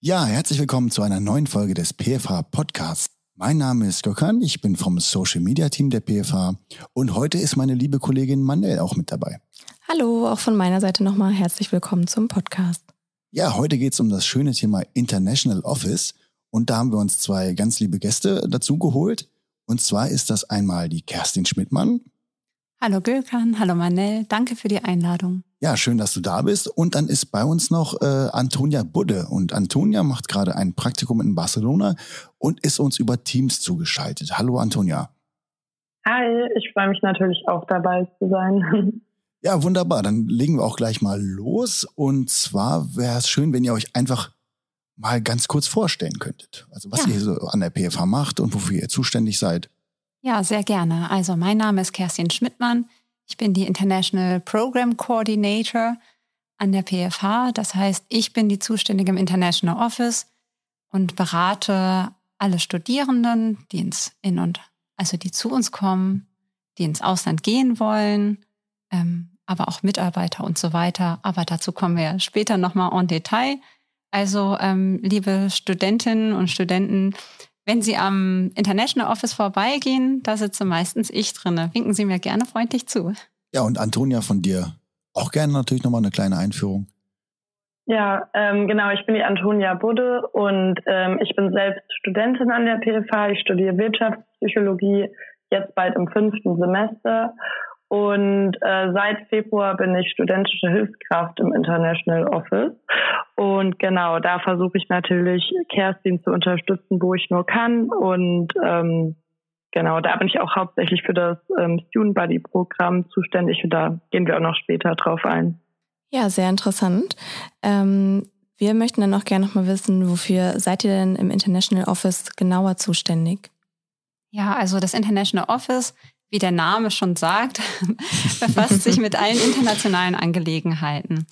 Ja, herzlich willkommen zu einer neuen Folge des PFH Podcasts. Mein Name ist Gökhan, ich bin vom Social Media Team der PFH und heute ist meine liebe Kollegin Manel auch mit dabei. Hallo, auch von meiner Seite nochmal herzlich willkommen zum Podcast. Ja, heute geht es um das schöne Thema International Office und da haben wir uns zwei ganz liebe Gäste dazu geholt. Und zwar ist das einmal die Kerstin Schmidtmann. Hallo Gökhan, hallo Manel, danke für die Einladung. Ja, schön, dass du da bist. Und dann ist bei uns noch äh, Antonia Budde. Und Antonia macht gerade ein Praktikum in Barcelona und ist uns über Teams zugeschaltet. Hallo Antonia. Hi, ich freue mich natürlich auch dabei zu sein. Ja, wunderbar. Dann legen wir auch gleich mal los. Und zwar wäre es schön, wenn ihr euch einfach mal ganz kurz vorstellen könntet. Also was ja. ihr so an der PFH macht und wofür ihr zuständig seid. Ja, sehr gerne. Also mein Name ist Kerstin Schmidtmann. Ich bin die International Program Coordinator an der PFH. Das heißt, ich bin die Zuständige im International Office und berate alle Studierenden, die ins in und also die zu uns kommen, die ins Ausland gehen wollen, ähm, aber auch Mitarbeiter und so weiter. Aber dazu kommen wir später nochmal en Detail. Also, ähm, liebe Studentinnen und Studenten, wenn Sie am International Office vorbeigehen, da sitze meistens ich drinne. Winken Sie mir gerne freundlich zu. Ja, und Antonia von dir auch gerne natürlich nochmal eine kleine Einführung. Ja, ähm, genau, ich bin die Antonia Budde und ähm, ich bin selbst Studentin an der PFH. Ich studiere Wirtschaftspsychologie, jetzt bald im fünften Semester und äh, seit Februar bin ich studentische Hilfskraft im International Office. Und genau, da versuche ich natürlich Kerstin zu unterstützen, wo ich nur kann. Und ähm, genau, da bin ich auch hauptsächlich für das ähm, Student Buddy Programm zuständig. Und da gehen wir auch noch später drauf ein. Ja, sehr interessant. Ähm, wir möchten dann auch gerne noch mal wissen, wofür seid ihr denn im International Office genauer zuständig? Ja, also das International Office wie der Name schon sagt, befasst sich mit allen internationalen Angelegenheiten.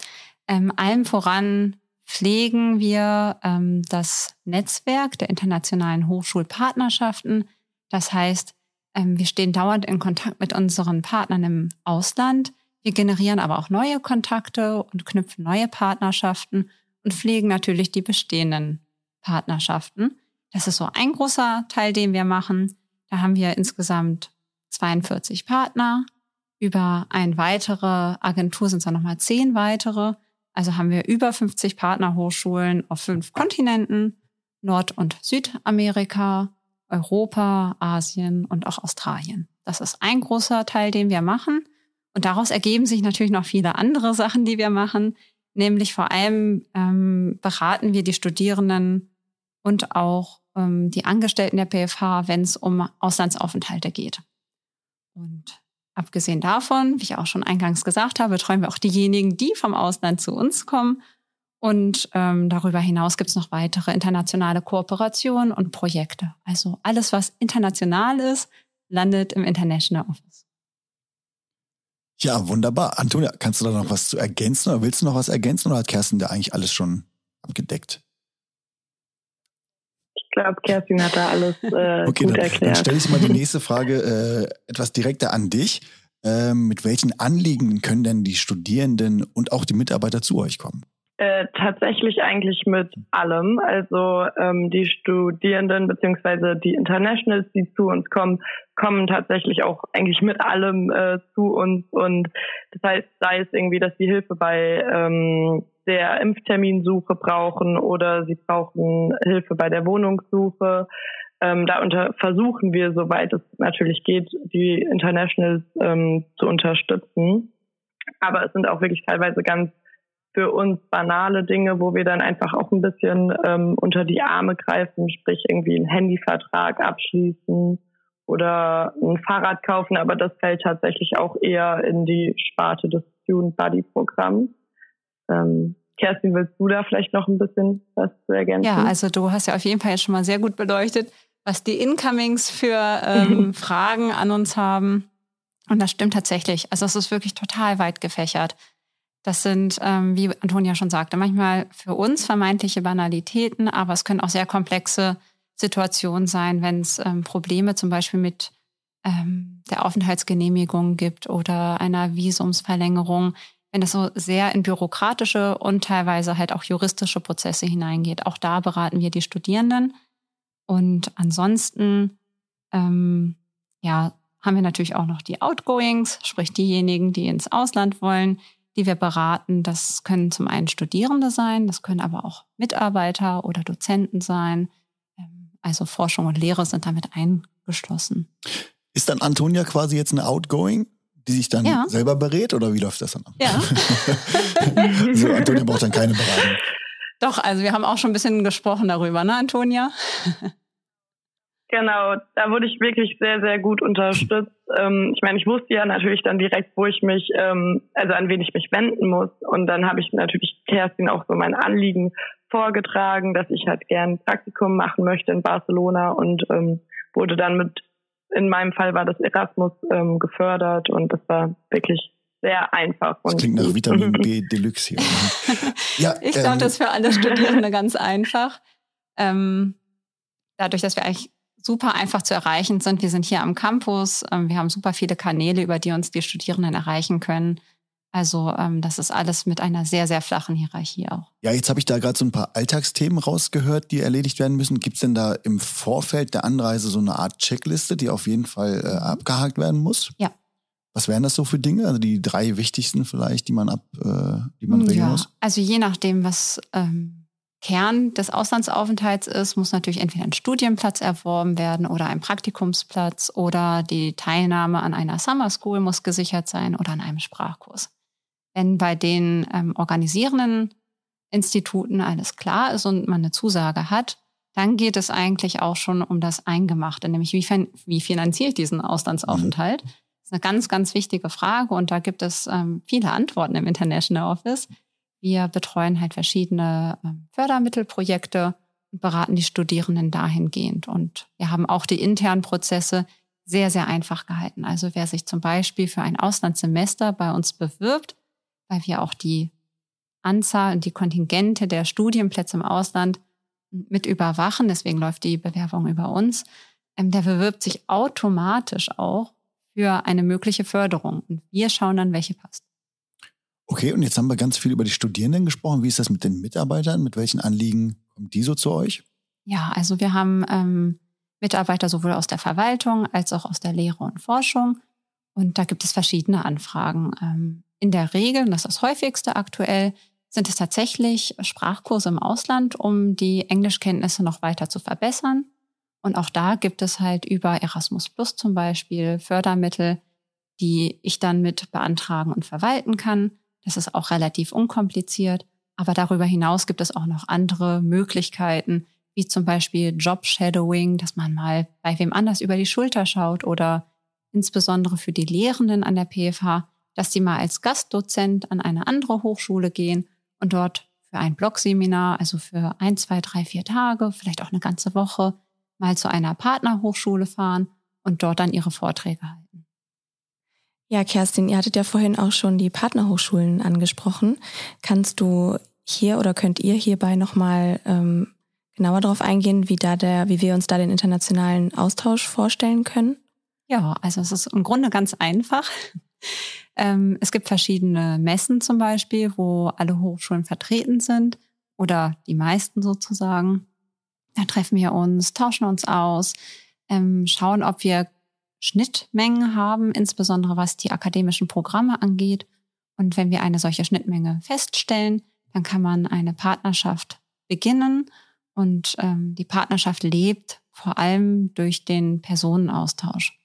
Ähm, allem voran pflegen wir ähm, das Netzwerk der internationalen Hochschulpartnerschaften. Das heißt, ähm, wir stehen dauernd in Kontakt mit unseren Partnern im Ausland. Wir generieren aber auch neue Kontakte und knüpfen neue Partnerschaften und pflegen natürlich die bestehenden Partnerschaften. Das ist so ein großer Teil, den wir machen. Da haben wir insgesamt 42 Partner. Über eine weitere Agentur sind es dann nochmal zehn weitere. Also haben wir über 50 Partnerhochschulen auf fünf Kontinenten, Nord- und Südamerika, Europa, Asien und auch Australien. Das ist ein großer Teil, den wir machen. Und daraus ergeben sich natürlich noch viele andere Sachen, die wir machen. Nämlich vor allem ähm, beraten wir die Studierenden und auch ähm, die Angestellten der PFH, wenn es um Auslandsaufenthalte geht. Und abgesehen davon, wie ich auch schon eingangs gesagt habe, betreuen wir auch diejenigen, die vom Ausland zu uns kommen. Und ähm, darüber hinaus gibt es noch weitere internationale Kooperationen und Projekte. Also alles, was international ist, landet im International Office. Ja, wunderbar. Antonia, kannst du da noch was zu ergänzen oder willst du noch was ergänzen oder hat Kerstin da eigentlich alles schon abgedeckt? Glaube, Kerstin hat da alles äh, okay, gut dann, erklärt. Dann stelle ich mal die nächste Frage äh, etwas direkter an dich. Ähm, mit welchen Anliegen können denn die Studierenden und auch die Mitarbeiter zu euch kommen? Äh, tatsächlich eigentlich mit allem. Also ähm, die Studierenden beziehungsweise die Internationals, die zu uns kommen, kommen tatsächlich auch eigentlich mit allem äh, zu uns. Und das heißt, sei es irgendwie, dass sie Hilfe bei ähm, der Impfterminsuche brauchen oder sie brauchen Hilfe bei der Wohnungssuche. Ähm, da unter versuchen wir, soweit es natürlich geht, die Internationals ähm, zu unterstützen. Aber es sind auch wirklich teilweise ganz für uns banale Dinge, wo wir dann einfach auch ein bisschen ähm, unter die Arme greifen, sprich irgendwie einen Handyvertrag abschließen oder ein Fahrrad kaufen. Aber das fällt tatsächlich auch eher in die Sparte des Student Buddy Programms. Ähm, Kerstin, willst du da vielleicht noch ein bisschen was zu ergänzen? Ja, also du hast ja auf jeden Fall jetzt schon mal sehr gut beleuchtet, was die Incomings für ähm, Fragen an uns haben. Und das stimmt tatsächlich. Also es ist wirklich total weit gefächert. Das sind, ähm, wie Antonia schon sagte, manchmal für uns vermeintliche Banalitäten, aber es können auch sehr komplexe Situationen sein, wenn es ähm, Probleme zum Beispiel mit ähm, der Aufenthaltsgenehmigung gibt oder einer Visumsverlängerung, wenn das so sehr in bürokratische und teilweise halt auch juristische Prozesse hineingeht. Auch da beraten wir die Studierenden. Und ansonsten, ähm, ja, haben wir natürlich auch noch die Outgoings, sprich diejenigen, die ins Ausland wollen, die wir beraten. Das können zum einen Studierende sein, das können aber auch Mitarbeiter oder Dozenten sein. Ähm, also Forschung und Lehre sind damit eingeschlossen. Ist dann Antonia quasi jetzt eine Outgoing? die sich dann ja. selber berät oder wie läuft das dann ab? Ja. also Antonia braucht dann keine Beratung. Doch, also wir haben auch schon ein bisschen gesprochen darüber, ne, Antonia? Genau, da wurde ich wirklich sehr, sehr gut unterstützt. Ähm, ich meine, ich wusste ja natürlich dann direkt, wo ich mich, ähm, also an wen ich mich wenden muss. Und dann habe ich natürlich Kerstin auch so mein Anliegen vorgetragen, dass ich halt gern Praktikum machen möchte in Barcelona und ähm, wurde dann mit, in meinem Fall war das Erasmus ähm, gefördert und das war wirklich sehr einfach. Das klingt nach Vitamin B Deluxe hier. ja, ich glaube, ähm, das ist für alle Studierende ganz einfach. Ähm, dadurch, dass wir eigentlich super einfach zu erreichen sind. Wir sind hier am Campus. Ähm, wir haben super viele Kanäle, über die uns die Studierenden erreichen können. Also ähm, das ist alles mit einer sehr, sehr flachen Hierarchie auch. Ja, jetzt habe ich da gerade so ein paar Alltagsthemen rausgehört, die erledigt werden müssen. Gibt es denn da im Vorfeld der Anreise so eine Art Checkliste, die auf jeden Fall äh, abgehakt werden muss? Ja. Was wären das so für Dinge? Also die drei wichtigsten vielleicht, die man ab, äh, die man regeln ja, muss? Also je nachdem, was ähm, Kern des Auslandsaufenthalts ist, muss natürlich entweder ein Studienplatz erworben werden oder ein Praktikumsplatz oder die Teilnahme an einer Summer School muss gesichert sein oder an einem Sprachkurs. Wenn bei den ähm, organisierenden Instituten alles klar ist und man eine Zusage hat, dann geht es eigentlich auch schon um das Eingemachte, nämlich wie, wie finanziere ich diesen Auslandsaufenthalt? Das ist eine ganz, ganz wichtige Frage und da gibt es ähm, viele Antworten im International Office. Wir betreuen halt verschiedene ähm, Fördermittelprojekte und beraten die Studierenden dahingehend. Und wir haben auch die internen Prozesse sehr, sehr einfach gehalten. Also wer sich zum Beispiel für ein Auslandssemester bei uns bewirbt, weil wir auch die Anzahl und die Kontingente der Studienplätze im Ausland mit überwachen, deswegen läuft die Bewerbung über uns, ähm, der bewirbt sich automatisch auch für eine mögliche Förderung. Und wir schauen dann, welche passt. Okay, und jetzt haben wir ganz viel über die Studierenden gesprochen. Wie ist das mit den Mitarbeitern? Mit welchen Anliegen kommen die so zu euch? Ja, also wir haben ähm, Mitarbeiter sowohl aus der Verwaltung als auch aus der Lehre und Forschung. Und da gibt es verschiedene Anfragen. Ähm, in der Regel, und das ist das häufigste aktuell, sind es tatsächlich Sprachkurse im Ausland, um die Englischkenntnisse noch weiter zu verbessern. Und auch da gibt es halt über Erasmus Plus zum Beispiel Fördermittel, die ich dann mit beantragen und verwalten kann. Das ist auch relativ unkompliziert. Aber darüber hinaus gibt es auch noch andere Möglichkeiten, wie zum Beispiel Job-Shadowing, dass man mal bei wem anders über die Schulter schaut oder insbesondere für die Lehrenden an der PFH, dass sie mal als Gastdozent an eine andere Hochschule gehen und dort für ein Blogseminar, also für ein, zwei, drei, vier Tage, vielleicht auch eine ganze Woche, mal zu einer Partnerhochschule fahren und dort dann ihre Vorträge halten. Ja, Kerstin, ihr hattet ja vorhin auch schon die Partnerhochschulen angesprochen. Kannst du hier oder könnt ihr hierbei nochmal ähm, genauer darauf eingehen, wie da der, wie wir uns da den internationalen Austausch vorstellen können? Ja, also es ist im Grunde ganz einfach. Ähm, es gibt verschiedene Messen zum Beispiel, wo alle Hochschulen vertreten sind oder die meisten sozusagen. Da treffen wir uns, tauschen uns aus, ähm, schauen, ob wir Schnittmengen haben, insbesondere was die akademischen Programme angeht. Und wenn wir eine solche Schnittmenge feststellen, dann kann man eine Partnerschaft beginnen. Und ähm, die Partnerschaft lebt vor allem durch den Personenaustausch.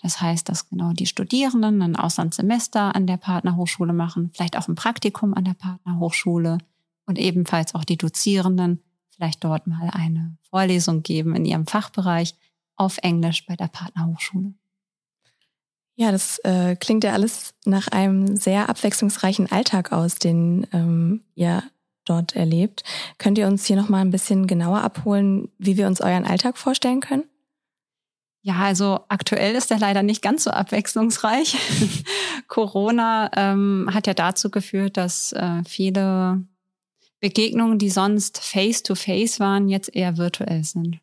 Das heißt, dass genau die Studierenden ein Auslandssemester an der Partnerhochschule machen, vielleicht auch ein Praktikum an der Partnerhochschule und ebenfalls auch die Dozierenden vielleicht dort mal eine Vorlesung geben in ihrem Fachbereich auf Englisch bei der Partnerhochschule. Ja, das äh, klingt ja alles nach einem sehr abwechslungsreichen Alltag aus, den ähm, ihr dort erlebt. Könnt ihr uns hier nochmal ein bisschen genauer abholen, wie wir uns euren Alltag vorstellen können? Ja, also aktuell ist er leider nicht ganz so abwechslungsreich. Corona ähm, hat ja dazu geführt, dass äh, viele Begegnungen, die sonst face-to-face -face waren, jetzt eher virtuell sind.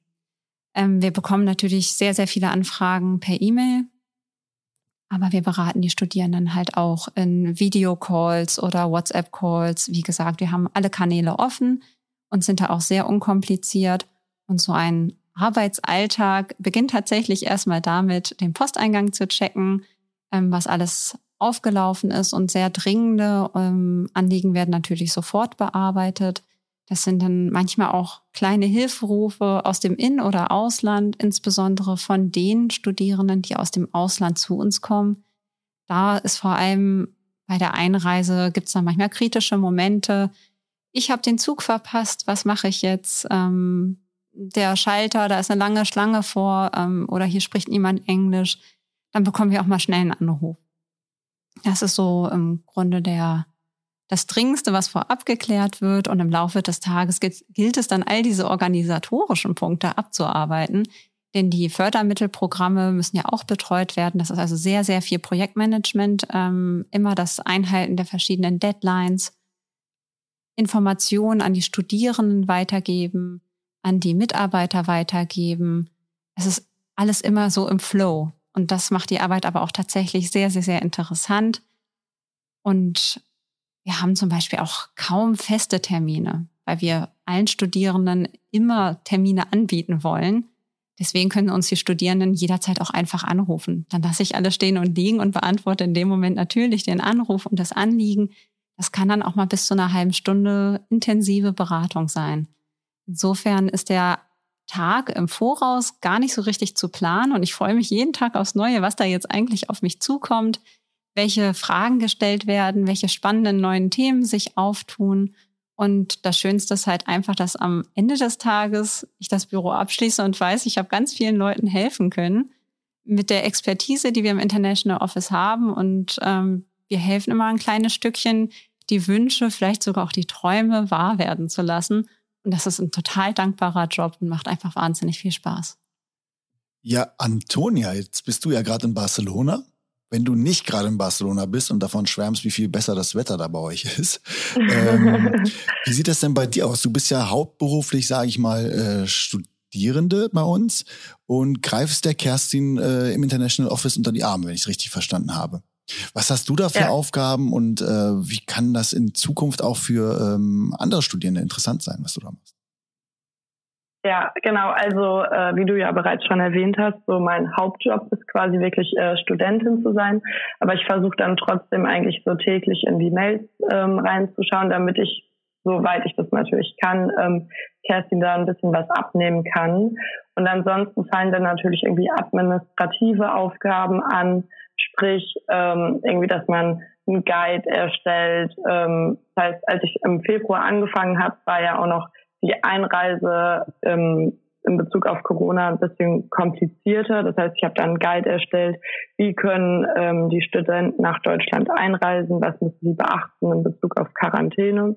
Ähm, wir bekommen natürlich sehr, sehr viele Anfragen per E-Mail Aber wir beraten die Studierenden halt auch in Videocalls oder WhatsApp-Calls. Wie gesagt, wir haben alle Kanäle offen und sind da auch sehr unkompliziert. Und so ein Arbeitsalltag beginnt tatsächlich erstmal damit, den Posteingang zu checken, ähm, was alles aufgelaufen ist und sehr dringende ähm, Anliegen werden natürlich sofort bearbeitet. Das sind dann manchmal auch kleine Hilferufe aus dem In- oder Ausland, insbesondere von den Studierenden, die aus dem Ausland zu uns kommen. Da ist vor allem bei der Einreise gibt es dann manchmal kritische Momente. Ich habe den Zug verpasst, was mache ich jetzt? Ähm, der Schalter, da ist eine lange Schlange vor ähm, oder hier spricht niemand Englisch. Dann bekommen wir auch mal schnell einen Anruf. Das ist so im Grunde der, das Dringendste, was vorab geklärt wird. Und im Laufe des Tages gilt, es dann, all diese organisatorischen Punkte abzuarbeiten. Denn die Fördermittelprogramme müssen ja auch betreut werden. Das ist also sehr, sehr viel Projektmanagement, ähm, immer das Einhalten der verschiedenen Deadlines, Informationen an die Studierenden weitergeben, an die Mitarbeiter weitergeben. Es ist alles immer so im Flow. Und das macht die Arbeit aber auch tatsächlich sehr, sehr, sehr interessant. Und wir haben zum Beispiel auch kaum feste Termine, weil wir allen Studierenden immer Termine anbieten wollen. Deswegen können uns die Studierenden jederzeit auch einfach anrufen. Dann lasse ich alles stehen und liegen und beantworte in dem Moment natürlich den Anruf und das Anliegen. Das kann dann auch mal bis zu einer halben Stunde intensive Beratung sein. Insofern ist der Tag im Voraus gar nicht so richtig zu planen und ich freue mich jeden Tag aufs Neue, was da jetzt eigentlich auf mich zukommt, welche Fragen gestellt werden, welche spannenden neuen Themen sich auftun. Und das Schönste ist halt einfach, dass am Ende des Tages ich das Büro abschließe und weiß, ich habe ganz vielen Leuten helfen können mit der Expertise, die wir im International Office haben. Und ähm, wir helfen immer ein kleines Stückchen, die Wünsche, vielleicht sogar auch die Träume wahr werden zu lassen. Und das ist ein total dankbarer Job und macht einfach wahnsinnig viel Spaß. Ja, Antonia, jetzt bist du ja gerade in Barcelona. Wenn du nicht gerade in Barcelona bist und davon schwärmst, wie viel besser das Wetter da bei euch ist, ähm, wie sieht das denn bei dir aus? Du bist ja hauptberuflich, sage ich mal, äh, Studierende bei uns und greifst der Kerstin äh, im International Office unter die Arme, wenn ich es richtig verstanden habe. Was hast du da für ja. Aufgaben und äh, wie kann das in Zukunft auch für ähm, andere Studierende interessant sein, was du da machst? Ja, genau. Also äh, wie du ja bereits schon erwähnt hast, so mein Hauptjob ist quasi wirklich äh, Studentin zu sein. Aber ich versuche dann trotzdem eigentlich so täglich in die Mails ähm, reinzuschauen, damit ich, soweit ich das natürlich kann, ähm, Kerstin da ein bisschen was abnehmen kann. Und ansonsten fallen dann natürlich irgendwie administrative Aufgaben an, Sprich, ähm, irgendwie, dass man einen Guide erstellt. Ähm, das heißt, als ich im Februar angefangen habe, war ja auch noch die Einreise ähm, in Bezug auf Corona ein bisschen komplizierter. Das heißt, ich habe dann einen Guide erstellt, wie können ähm, die Studenten nach Deutschland einreisen, was müssen sie beachten in Bezug auf Quarantäne.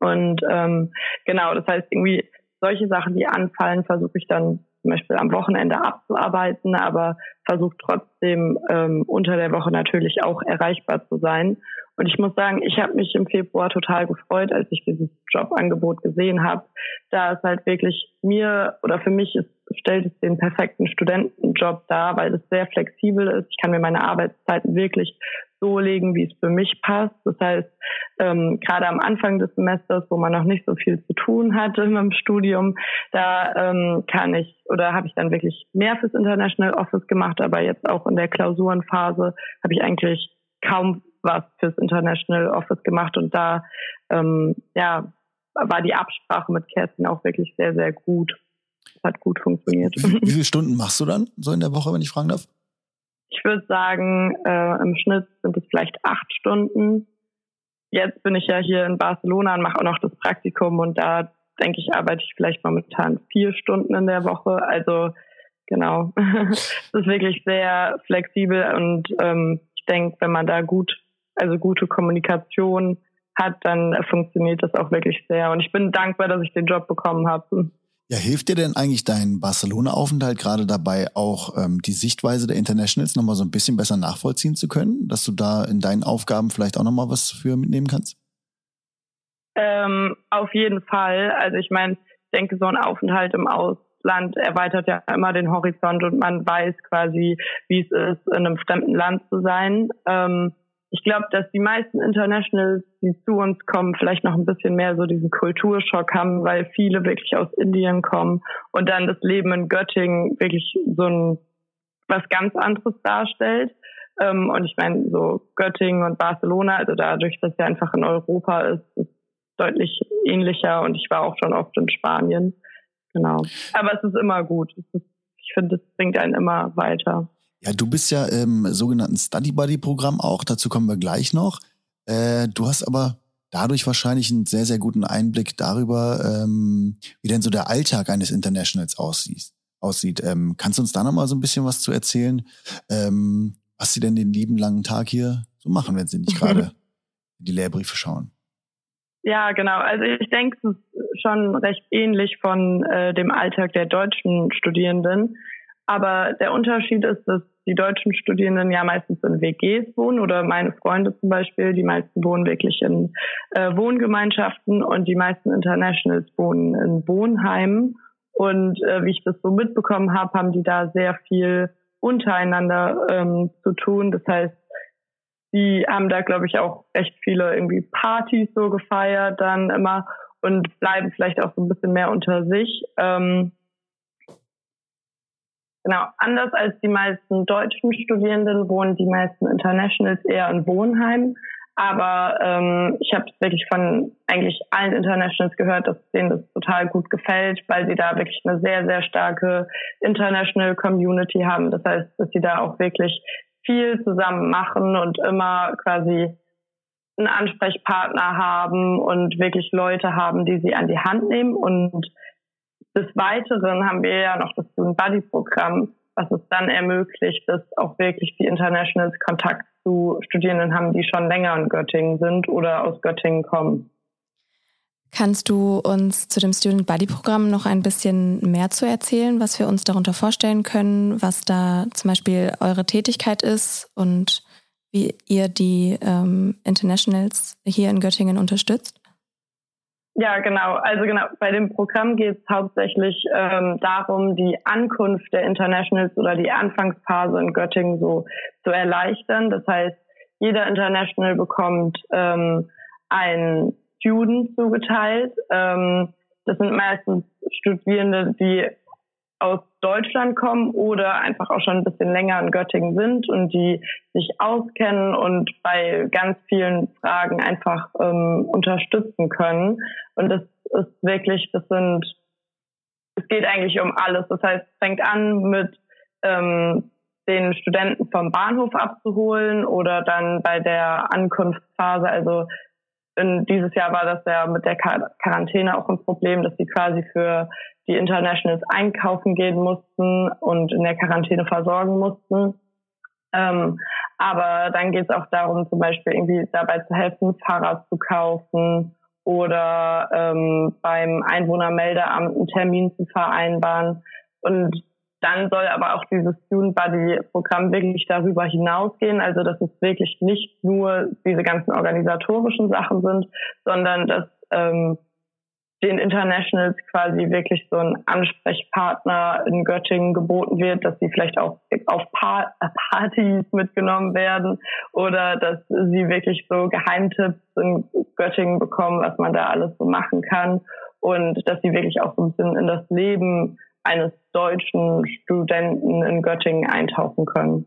Und ähm, genau, das heißt, irgendwie solche Sachen, die anfallen, versuche ich dann zum Beispiel am Wochenende abzuarbeiten, aber versucht trotzdem ähm, unter der Woche natürlich auch erreichbar zu sein. Und ich muss sagen, ich habe mich im Februar total gefreut, als ich dieses Jobangebot gesehen habe, da es halt wirklich mir oder für mich ist, stellt es den perfekten Studentenjob dar, weil es sehr flexibel ist. Ich kann mir meine Arbeitszeiten wirklich so legen, wie es für mich passt. Das heißt, ähm, gerade am Anfang des Semesters, wo man noch nicht so viel zu tun hatte im Studium, da ähm, kann ich oder habe ich dann wirklich mehr fürs International Office gemacht, aber jetzt auch in der Klausurenphase habe ich eigentlich kaum was fürs International Office gemacht und da ähm, ja war die Absprache mit Kerstin auch wirklich sehr sehr gut. Hat gut funktioniert. Wie, wie viele Stunden machst du dann so in der Woche, wenn ich fragen darf? Ich würde sagen, äh, im Schnitt sind es vielleicht acht Stunden. Jetzt bin ich ja hier in Barcelona und mache auch noch das Praktikum und da denke ich, arbeite ich vielleicht momentan vier Stunden in der Woche. Also genau, es ist wirklich sehr flexibel und ähm, ich denke, wenn man da gut, also gute Kommunikation hat, dann funktioniert das auch wirklich sehr. Und ich bin dankbar, dass ich den Job bekommen habe. Ja, hilft dir denn eigentlich dein Barcelona-Aufenthalt gerade dabei, auch ähm, die Sichtweise der Internationals nochmal so ein bisschen besser nachvollziehen zu können, dass du da in deinen Aufgaben vielleicht auch nochmal was für mitnehmen kannst? Ähm, auf jeden Fall. Also ich meine, ich denke, so ein Aufenthalt im Aus Ausland erweitert ja immer den Horizont und man weiß quasi, wie es ist, in einem fremden Land zu sein. Ähm, ich glaube, dass die meisten Internationals, die zu uns kommen, vielleicht noch ein bisschen mehr so diesen Kulturschock haben, weil viele wirklich aus Indien kommen und dann das Leben in Göttingen wirklich so ein was ganz anderes darstellt. Ähm, und ich meine, so Göttingen und Barcelona, also dadurch, dass ja einfach in Europa ist, ist deutlich ähnlicher und ich war auch schon oft in Spanien. Genau. Aber es ist immer gut. Ist, ich finde, es bringt einen immer weiter. Ja, du bist ja im sogenannten Study Buddy Programm auch, dazu kommen wir gleich noch. Äh, du hast aber dadurch wahrscheinlich einen sehr, sehr guten Einblick darüber, ähm, wie denn so der Alltag eines Internationals aussieht. aussieht. Ähm, kannst du uns da noch mal so ein bisschen was zu erzählen, ähm, was sie denn den lieben langen Tag hier so machen, wenn sie nicht gerade die Lehrbriefe schauen? Ja, genau. Also ich denke, es ist schon recht ähnlich von äh, dem Alltag der deutschen Studierenden. Aber der Unterschied ist, dass die deutschen Studierenden ja meistens in WGs wohnen oder meine Freunde zum Beispiel, die meisten wohnen wirklich in äh, Wohngemeinschaften und die meisten Internationals wohnen in Wohnheimen. Und äh, wie ich das so mitbekommen habe, haben die da sehr viel untereinander ähm, zu tun. Das heißt, die haben da, glaube ich, auch echt viele irgendwie Partys so gefeiert dann immer und bleiben vielleicht auch so ein bisschen mehr unter sich. Ähm, Genau, anders als die meisten deutschen Studierenden wohnen die meisten Internationals eher in Wohnheimen. Aber ähm, ich habe wirklich von eigentlich allen Internationals gehört, dass denen das total gut gefällt, weil sie da wirklich eine sehr, sehr starke International Community haben. Das heißt, dass sie da auch wirklich viel zusammen machen und immer quasi einen Ansprechpartner haben und wirklich Leute haben, die sie an die Hand nehmen und des Weiteren haben wir ja noch das Student Buddy Programm, was es dann ermöglicht, dass auch wirklich die Internationals Kontakt zu Studierenden haben, die schon länger in Göttingen sind oder aus Göttingen kommen. Kannst du uns zu dem Student Buddy Programm noch ein bisschen mehr zu erzählen, was wir uns darunter vorstellen können, was da zum Beispiel eure Tätigkeit ist und wie ihr die ähm, Internationals hier in Göttingen unterstützt? Ja, genau. Also genau, bei dem Programm geht es hauptsächlich ähm, darum, die Ankunft der Internationals oder die Anfangsphase in Göttingen so zu erleichtern. Das heißt, jeder International bekommt ähm, einen Student zugeteilt. Ähm, das sind meistens Studierende, die aus Deutschland kommen oder einfach auch schon ein bisschen länger in Göttingen sind und die sich auskennen und bei ganz vielen Fragen einfach ähm, unterstützen können. Und das ist wirklich, das sind, es geht eigentlich um alles. Das heißt, es fängt an mit ähm, den Studenten vom Bahnhof abzuholen oder dann bei der Ankunftsphase, also in, dieses Jahr war das ja mit der Quarantäne auch ein Problem, dass sie quasi für die Internationals einkaufen gehen mussten und in der Quarantäne versorgen mussten. Ähm, aber dann geht es auch darum, zum Beispiel irgendwie dabei zu helfen, Fahrrad zu kaufen oder ähm, beim Einwohnermeldeamt einen Termin zu vereinbaren. Und dann soll aber auch dieses Student Buddy Programm wirklich darüber hinausgehen, also dass es wirklich nicht nur diese ganzen organisatorischen Sachen sind, sondern dass ähm, den Internationals quasi wirklich so ein Ansprechpartner in Göttingen geboten wird, dass sie vielleicht auch auf Partys mitgenommen werden oder dass sie wirklich so Geheimtipps in Göttingen bekommen, was man da alles so machen kann. Und dass sie wirklich auch so ein bisschen in das Leben eines deutschen Studenten in Göttingen eintauchen können.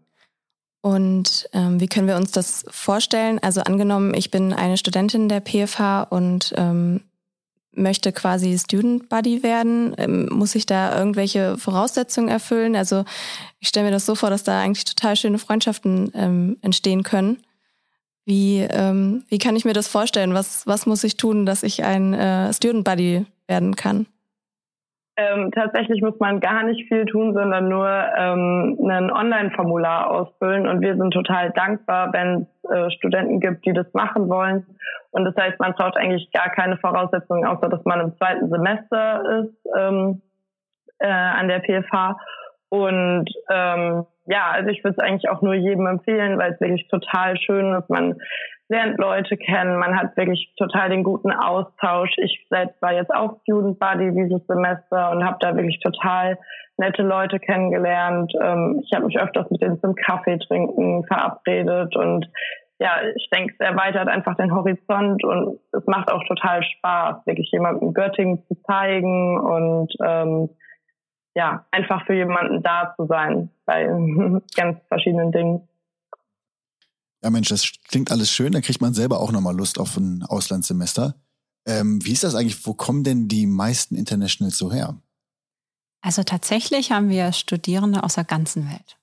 Und ähm, wie können wir uns das vorstellen? Also angenommen, ich bin eine Studentin der PFH und ähm, möchte quasi Student Buddy werden, ähm, muss ich da irgendwelche Voraussetzungen erfüllen? Also ich stelle mir das so vor, dass da eigentlich total schöne Freundschaften ähm, entstehen können. Wie, ähm, wie kann ich mir das vorstellen? Was, was muss ich tun, dass ich ein äh, Student Buddy werden kann? Ähm, tatsächlich muss man gar nicht viel tun, sondern nur ähm, ein Online-Formular ausfüllen. Und wir sind total dankbar, wenn es äh, Studenten gibt, die das machen wollen. Und das heißt, man braucht eigentlich gar keine Voraussetzungen, außer dass man im zweiten Semester ist ähm, äh, an der PFH. Und ähm, ja, also ich würde es eigentlich auch nur jedem empfehlen, weil es wirklich total schön ist. Man lernt Leute kennen, man hat wirklich total den guten Austausch. Ich selbst war jetzt auch Student Buddy dieses Semester und habe da wirklich total nette Leute kennengelernt. Ähm, ich habe mich öfters mit denen zum Kaffee trinken verabredet und ja, ich denke, es erweitert einfach den Horizont und es macht auch total Spaß, wirklich jemandem Göttingen zu zeigen und ähm, ja, einfach für jemanden da zu sein bei ganz verschiedenen Dingen. Ja, Mensch, das klingt alles schön. Da kriegt man selber auch nochmal Lust auf ein Auslandssemester. Ähm, wie ist das eigentlich? Wo kommen denn die meisten Internationals so her? Also tatsächlich haben wir Studierende aus der ganzen Welt.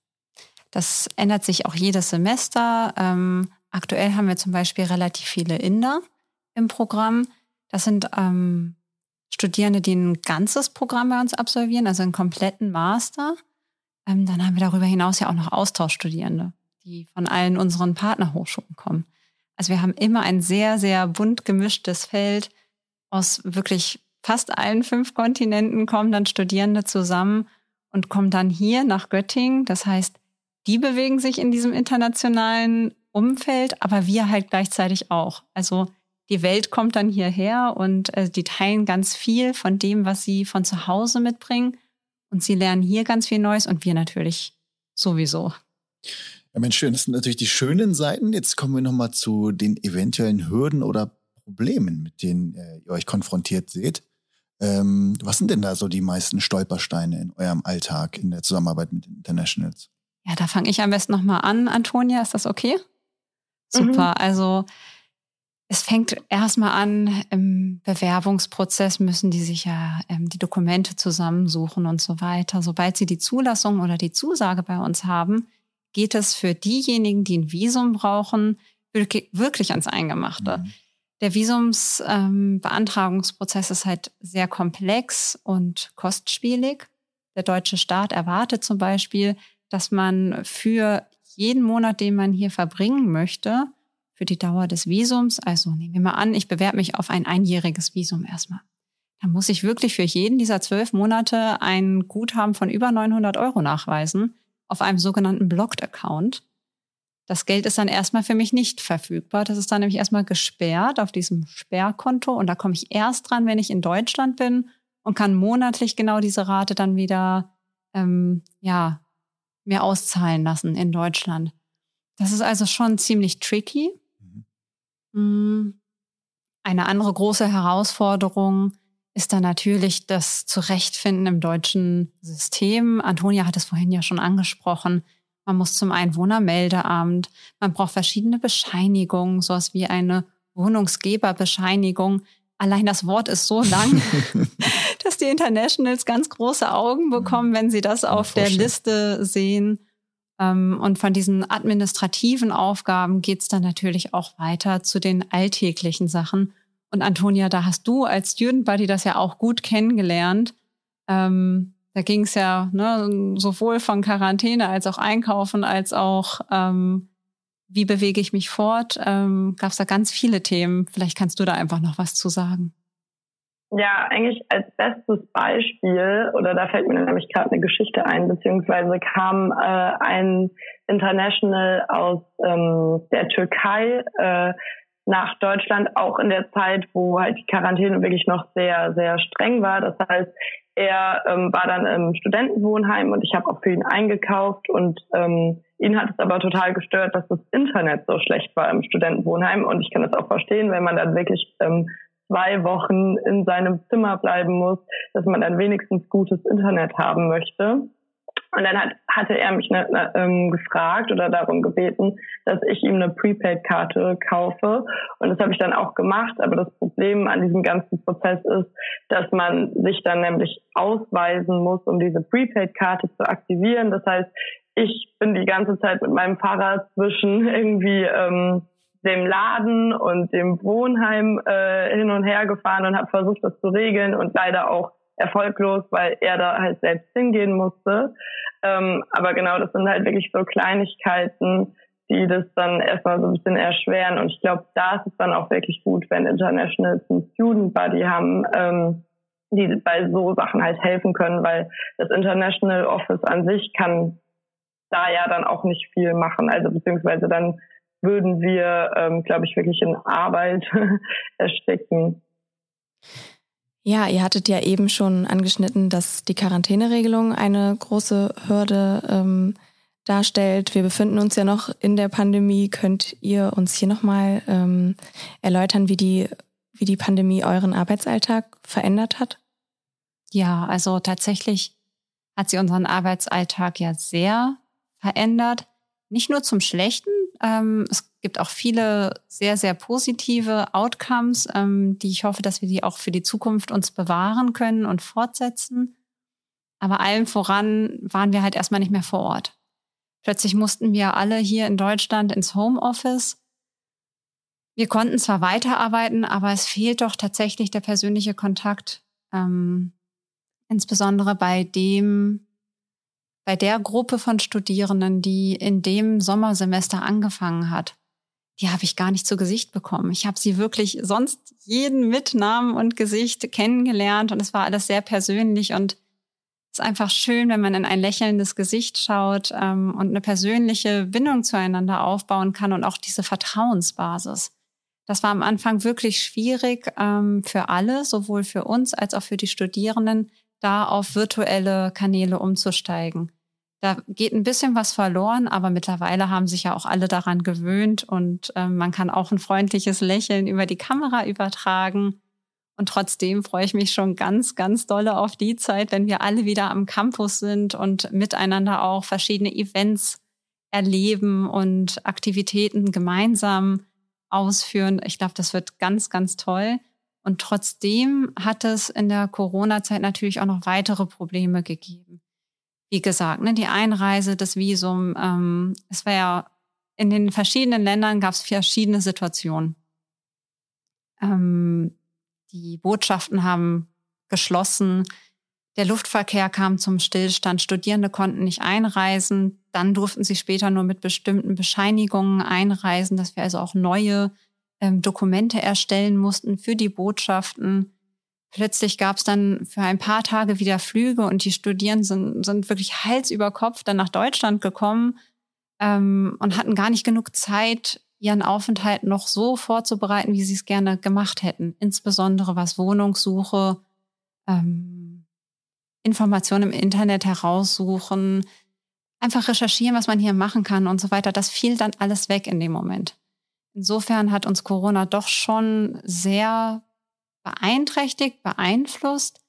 Das ändert sich auch jedes Semester. Ähm, aktuell haben wir zum Beispiel relativ viele Inder im Programm. Das sind ähm, Studierende, die ein ganzes Programm bei uns absolvieren, also einen kompletten Master. Ähm, dann haben wir darüber hinaus ja auch noch Austauschstudierende, die von allen unseren Partnerhochschulen kommen. Also wir haben immer ein sehr, sehr bunt gemischtes Feld. Aus wirklich fast allen fünf Kontinenten kommen dann Studierende zusammen und kommen dann hier nach Göttingen. Das heißt, die bewegen sich in diesem internationalen Umfeld, aber wir halt gleichzeitig auch. Also die Welt kommt dann hierher und äh, die teilen ganz viel von dem, was sie von zu Hause mitbringen. Und sie lernen hier ganz viel Neues und wir natürlich sowieso. Ja, Mensch, schön. Das sind natürlich die schönen Seiten. Jetzt kommen wir nochmal zu den eventuellen Hürden oder Problemen, mit denen äh, ihr euch konfrontiert seht. Ähm, was sind denn da so die meisten Stolpersteine in eurem Alltag in der Zusammenarbeit mit den Internationals? Ja, da fange ich am besten nochmal an, Antonia. Ist das okay? Super. Mhm. Also es fängt erstmal an, im Bewerbungsprozess müssen die sich ja ähm, die Dokumente zusammensuchen und so weiter. Sobald sie die Zulassung oder die Zusage bei uns haben, geht es für diejenigen, die ein Visum brauchen, wirklich, ans Eingemachte. Mhm. Der Visumsbeantragungsprozess ähm, ist halt sehr komplex und kostspielig. Der deutsche Staat erwartet zum Beispiel, dass man für jeden Monat, den man hier verbringen möchte, für die Dauer des Visums. Also nehmen wir mal an, ich bewerbe mich auf ein einjähriges Visum erstmal. Dann muss ich wirklich für jeden dieser zwölf Monate ein Guthaben von über 900 Euro nachweisen auf einem sogenannten Blocked Account. Das Geld ist dann erstmal für mich nicht verfügbar. Das ist dann nämlich erstmal gesperrt auf diesem Sperrkonto und da komme ich erst dran, wenn ich in Deutschland bin und kann monatlich genau diese Rate dann wieder ähm, ja mir auszahlen lassen in Deutschland. Das ist also schon ziemlich tricky. Mhm. Eine andere große Herausforderung ist dann natürlich das Zurechtfinden im deutschen System. Antonia hat es vorhin ja schon angesprochen. Man muss zum Einwohnermeldeamt, man braucht verschiedene Bescheinigungen, sowas wie eine Wohnungsgeberbescheinigung. Allein das Wort ist so lang, dass die Internationals ganz große Augen bekommen, wenn sie das auf der Liste sehen. Ähm, und von diesen administrativen Aufgaben geht es dann natürlich auch weiter zu den alltäglichen Sachen. Und Antonia, da hast du als Student Buddy das ja auch gut kennengelernt. Ähm, da ging es ja ne, sowohl von Quarantäne als auch Einkaufen als auch ähm, wie bewege ich mich fort. Ähm, Gab es da ganz viele Themen. Vielleicht kannst du da einfach noch was zu sagen. Ja, eigentlich als bestes Beispiel, oder da fällt mir nämlich gerade eine Geschichte ein, beziehungsweise kam äh, ein International aus ähm, der Türkei äh, nach Deutschland, auch in der Zeit, wo halt die Quarantäne wirklich noch sehr, sehr streng war. Das heißt, er ähm, war dann im Studentenwohnheim und ich habe auch für ihn eingekauft und ähm, ihn hat es aber total gestört, dass das Internet so schlecht war im Studentenwohnheim und ich kann das auch verstehen, wenn man dann wirklich ähm, zwei Wochen in seinem Zimmer bleiben muss, dass man dann wenigstens gutes Internet haben möchte. Und dann hat, hatte er mich ne, ne, ähm, gefragt oder darum gebeten, dass ich ihm eine Prepaid-Karte kaufe. Und das habe ich dann auch gemacht. Aber das Problem an diesem ganzen Prozess ist, dass man sich dann nämlich ausweisen muss, um diese Prepaid-Karte zu aktivieren. Das heißt, ich bin die ganze Zeit mit meinem Fahrrad zwischen irgendwie ähm, dem Laden und dem Wohnheim äh, hin und her gefahren und habe versucht, das zu regeln und leider auch erfolglos, weil er da halt selbst hingehen musste. Ähm, aber genau, das sind halt wirklich so Kleinigkeiten, die das dann erstmal so ein bisschen erschweren. Und ich glaube, da ist es dann auch wirklich gut, wenn Internationals einen Student Buddy haben, ähm, die bei so Sachen halt helfen können, weil das International Office an sich kann da ja dann auch nicht viel machen. Also beziehungsweise dann würden wir, ähm, glaube ich, wirklich in Arbeit ersticken. Ja, ihr hattet ja eben schon angeschnitten, dass die Quarantäneregelung eine große Hürde ähm, darstellt. Wir befinden uns ja noch in der Pandemie. Könnt ihr uns hier nochmal ähm, erläutern, wie die, wie die Pandemie euren Arbeitsalltag verändert hat? Ja, also tatsächlich hat sie unseren Arbeitsalltag ja sehr verändert. Nicht nur zum Schlechten. Ähm, es gibt auch viele sehr, sehr positive Outcomes, ähm, die ich hoffe, dass wir die auch für die Zukunft uns bewahren können und fortsetzen. Aber allem voran waren wir halt erstmal nicht mehr vor Ort. Plötzlich mussten wir alle hier in Deutschland ins Homeoffice. Wir konnten zwar weiterarbeiten, aber es fehlt doch tatsächlich der persönliche Kontakt. Ähm, insbesondere bei dem, bei der Gruppe von Studierenden, die in dem Sommersemester angefangen hat. Die habe ich gar nicht zu Gesicht bekommen. Ich habe sie wirklich sonst jeden mit Namen und Gesicht kennengelernt und es war alles sehr persönlich und es ist einfach schön, wenn man in ein lächelndes Gesicht schaut ähm, und eine persönliche Bindung zueinander aufbauen kann und auch diese Vertrauensbasis. Das war am Anfang wirklich schwierig ähm, für alle, sowohl für uns als auch für die Studierenden, da auf virtuelle Kanäle umzusteigen. Da geht ein bisschen was verloren, aber mittlerweile haben sich ja auch alle daran gewöhnt und äh, man kann auch ein freundliches Lächeln über die Kamera übertragen. Und trotzdem freue ich mich schon ganz, ganz dolle auf die Zeit, wenn wir alle wieder am Campus sind und miteinander auch verschiedene Events erleben und Aktivitäten gemeinsam ausführen. Ich glaube, das wird ganz, ganz toll. Und trotzdem hat es in der Corona-Zeit natürlich auch noch weitere Probleme gegeben. Wie gesagt, ne, die Einreise, das Visum, ähm, es war ja in den verschiedenen Ländern gab es verschiedene Situationen. Ähm, die Botschaften haben geschlossen, der Luftverkehr kam zum Stillstand, Studierende konnten nicht einreisen, dann durften sie später nur mit bestimmten Bescheinigungen einreisen, dass wir also auch neue ähm, Dokumente erstellen mussten für die Botschaften. Plötzlich gab es dann für ein paar Tage wieder Flüge und die Studierenden sind, sind wirklich Hals über Kopf dann nach Deutschland gekommen ähm, und hatten gar nicht genug Zeit, ihren Aufenthalt noch so vorzubereiten, wie sie es gerne gemacht hätten. Insbesondere was Wohnungssuche, ähm, Informationen im Internet heraussuchen, einfach recherchieren, was man hier machen kann und so weiter. Das fiel dann alles weg in dem Moment. Insofern hat uns Corona doch schon sehr beeinträchtigt, beeinflusst.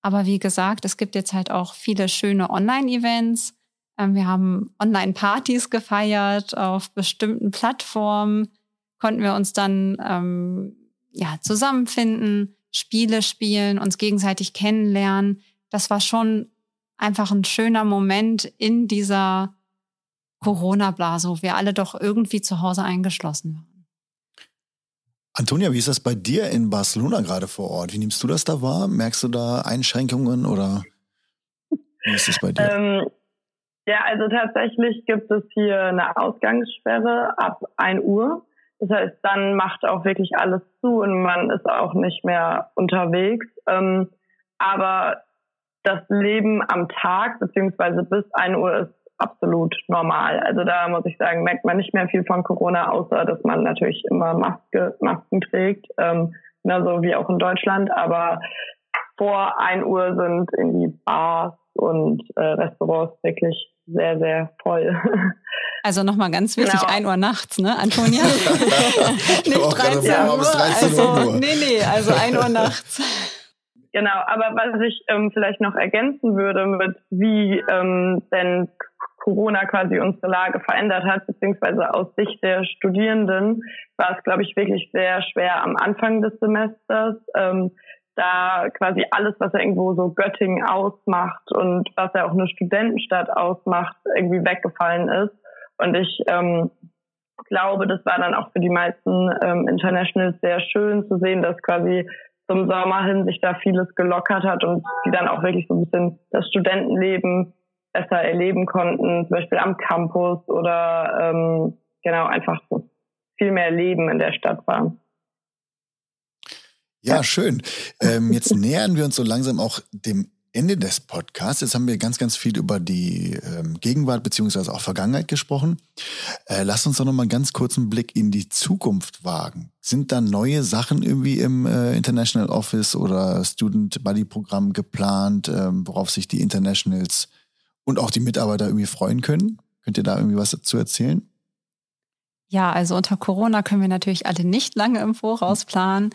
Aber wie gesagt, es gibt jetzt halt auch viele schöne Online-Events. Ähm, wir haben Online-Partys gefeiert auf bestimmten Plattformen. Konnten wir uns dann ähm, ja zusammenfinden, Spiele spielen, uns gegenseitig kennenlernen. Das war schon einfach ein schöner Moment in dieser Corona-Blase, wo wir alle doch irgendwie zu Hause eingeschlossen waren. Antonia, wie ist das bei dir in Barcelona gerade vor Ort? Wie nimmst du das da wahr? Merkst du da Einschränkungen oder wie ist es bei dir? Ähm, ja, also tatsächlich gibt es hier eine Ausgangssperre ab 1 Uhr. Das heißt, dann macht auch wirklich alles zu und man ist auch nicht mehr unterwegs. Ähm, aber das Leben am Tag beziehungsweise bis 1 Uhr ist absolut normal. Also da muss ich sagen, merkt man nicht mehr viel von Corona, außer dass man natürlich immer Maske, Masken trägt, ähm, so wie auch in Deutschland. Aber vor 1 Uhr sind in die Bars und äh, Restaurants wirklich sehr, sehr voll. Also nochmal ganz wichtig, genau. 1 Uhr nachts, ne, Antonia? Nicht 13 Uhr. Bis 13 also. Nee, nee, also 1 Uhr nachts. Genau, aber was ich ähm, vielleicht noch ergänzen würde mit, wie ähm, denn Corona quasi unsere Lage verändert hat, beziehungsweise aus Sicht der Studierenden war es, glaube ich, wirklich sehr schwer am Anfang des Semesters, ähm, da quasi alles, was irgendwo so Göttingen ausmacht und was ja auch eine Studentenstadt ausmacht, irgendwie weggefallen ist. Und ich ähm, glaube, das war dann auch für die meisten ähm, Internationals sehr schön zu sehen, dass quasi zum Sommer hin sich da vieles gelockert hat und die dann auch wirklich so ein bisschen das Studentenleben besser erleben konnten, zum Beispiel am Campus oder ähm, genau einfach so viel mehr Leben in der Stadt war. Ja, schön. Ähm, jetzt nähern wir uns so langsam auch dem Ende des Podcasts. Jetzt haben wir ganz, ganz viel über die ähm, Gegenwart beziehungsweise auch Vergangenheit gesprochen. Äh, lass uns doch noch mal ganz kurz einen Blick in die Zukunft wagen. Sind da neue Sachen irgendwie im äh, International Office oder Student Buddy Programm geplant, ähm, worauf sich die Internationals und auch die Mitarbeiter irgendwie freuen können? Könnt ihr da irgendwie was dazu erzählen? Ja, also unter Corona können wir natürlich alle nicht lange im Voraus planen.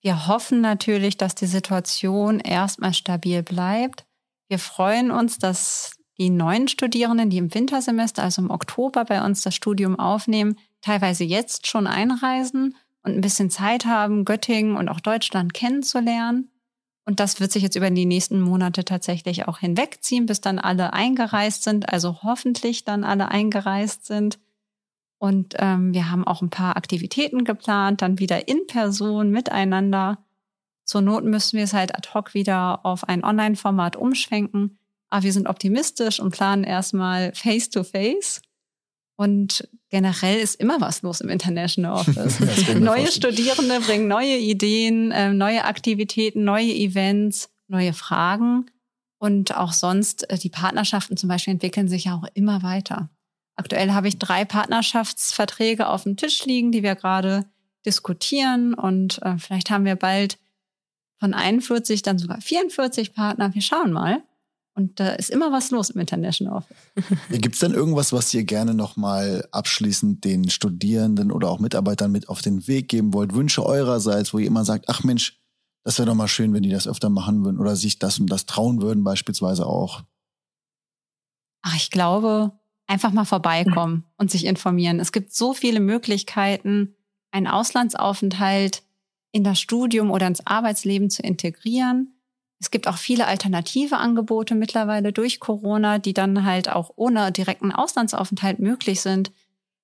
Wir hoffen natürlich, dass die Situation erstmal stabil bleibt. Wir freuen uns, dass die neuen Studierenden, die im Wintersemester, also im Oktober bei uns das Studium aufnehmen, teilweise jetzt schon einreisen und ein bisschen Zeit haben, Göttingen und auch Deutschland kennenzulernen. Und das wird sich jetzt über die nächsten Monate tatsächlich auch hinwegziehen, bis dann alle eingereist sind, also hoffentlich dann alle eingereist sind. Und ähm, wir haben auch ein paar Aktivitäten geplant, dann wieder in Person miteinander. Zur Not müssen wir es halt ad hoc wieder auf ein Online-Format umschwenken. Aber wir sind optimistisch und planen erstmal face-to-face. Und generell ist immer was los im International Office. neue Studierende bringen neue Ideen, äh, neue Aktivitäten, neue Events, neue Fragen. Und auch sonst, äh, die Partnerschaften zum Beispiel entwickeln sich ja auch immer weiter. Aktuell habe ich drei Partnerschaftsverträge auf dem Tisch liegen, die wir gerade diskutieren. Und äh, vielleicht haben wir bald von 41 dann sogar 44 Partner. Wir schauen mal. Und da ist immer was los im International Office. Gibt es denn irgendwas, was ihr gerne nochmal abschließend den Studierenden oder auch Mitarbeitern mit auf den Weg geben wollt? Wünsche eurerseits, wo ihr immer sagt, ach Mensch, das wäre doch mal schön, wenn die das öfter machen würden oder sich das und das trauen würden, beispielsweise auch. Ach, ich glaube, einfach mal vorbeikommen und sich informieren. Es gibt so viele Möglichkeiten, einen Auslandsaufenthalt in das Studium oder ins Arbeitsleben zu integrieren. Es gibt auch viele alternative Angebote mittlerweile durch Corona, die dann halt auch ohne direkten Auslandsaufenthalt möglich sind.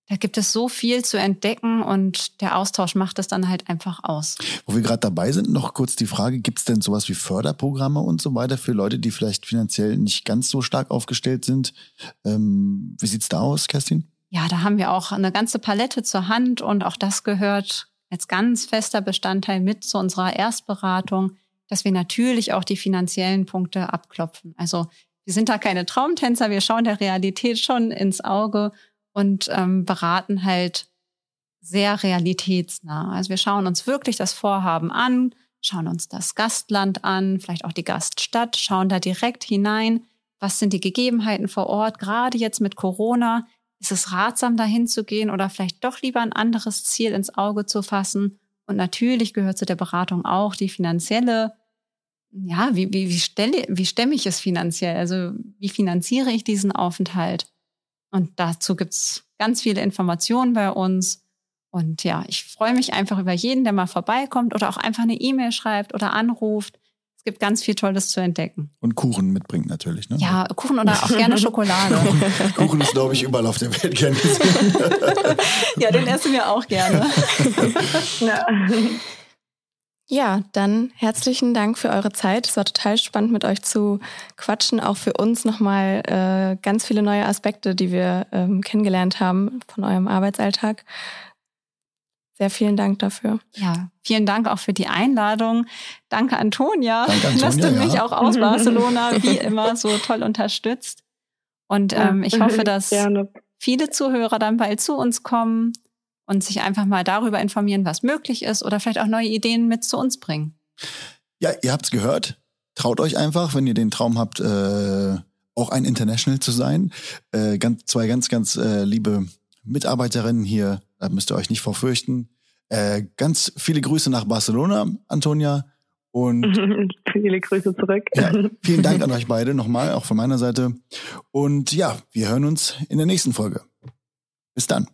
Da gibt es so viel zu entdecken und der Austausch macht es dann halt einfach aus. Wo wir gerade dabei sind, noch kurz die Frage, gibt es denn sowas wie Förderprogramme und so weiter für Leute, die vielleicht finanziell nicht ganz so stark aufgestellt sind? Ähm, wie sieht's da aus, Kerstin? Ja, da haben wir auch eine ganze Palette zur Hand und auch das gehört als ganz fester Bestandteil mit zu unserer Erstberatung, dass wir natürlich auch die finanziellen Punkte abklopfen. Also wir sind da keine Traumtänzer, wir schauen der Realität schon ins Auge und ähm, beraten halt sehr realitätsnah. Also wir schauen uns wirklich das Vorhaben an, schauen uns das Gastland an, vielleicht auch die Gaststadt, schauen da direkt hinein, was sind die Gegebenheiten vor Ort. Gerade jetzt mit Corona ist es ratsam, dahin zu gehen oder vielleicht doch lieber ein anderes Ziel ins Auge zu fassen. Und natürlich gehört zu der Beratung auch die finanzielle, ja, wie, wie, wie, stelle, wie stemme ich es finanziell? Also wie finanziere ich diesen Aufenthalt? Und dazu gibt's ganz viele Informationen bei uns. Und ja, ich freue mich einfach über jeden, der mal vorbeikommt oder auch einfach eine E-Mail schreibt oder anruft. Es gibt ganz viel Tolles zu entdecken. Und Kuchen mitbringt natürlich, ne? Ja, Kuchen oder auch gerne Schokolade. Kuchen ist, glaube ich, überall auf der Welt gern gesehen. ja, den essen wir auch gerne. ja. Ja, dann herzlichen Dank für eure Zeit. Es war total spannend, mit euch zu quatschen. Auch für uns nochmal äh, ganz viele neue Aspekte, die wir ähm, kennengelernt haben von eurem Arbeitsalltag. Sehr vielen Dank dafür. Ja, vielen Dank auch für die Einladung. Danke, Antonia, Danke, Antonia dass du mich ja. auch aus Barcelona wie immer so toll unterstützt. Und ähm, ich hoffe, dass viele Zuhörer dann bald zu uns kommen und sich einfach mal darüber informieren, was möglich ist oder vielleicht auch neue Ideen mit zu uns bringen. Ja, ihr habt's gehört. Traut euch einfach, wenn ihr den Traum habt, äh, auch ein International zu sein. Äh, ganz, zwei ganz, ganz äh, liebe Mitarbeiterinnen hier, da müsst ihr euch nicht vorfürchten. Äh, ganz viele Grüße nach Barcelona, Antonia. Und viele Grüße zurück. Ja, vielen Dank an euch beide nochmal, auch von meiner Seite. Und ja, wir hören uns in der nächsten Folge. Bis dann.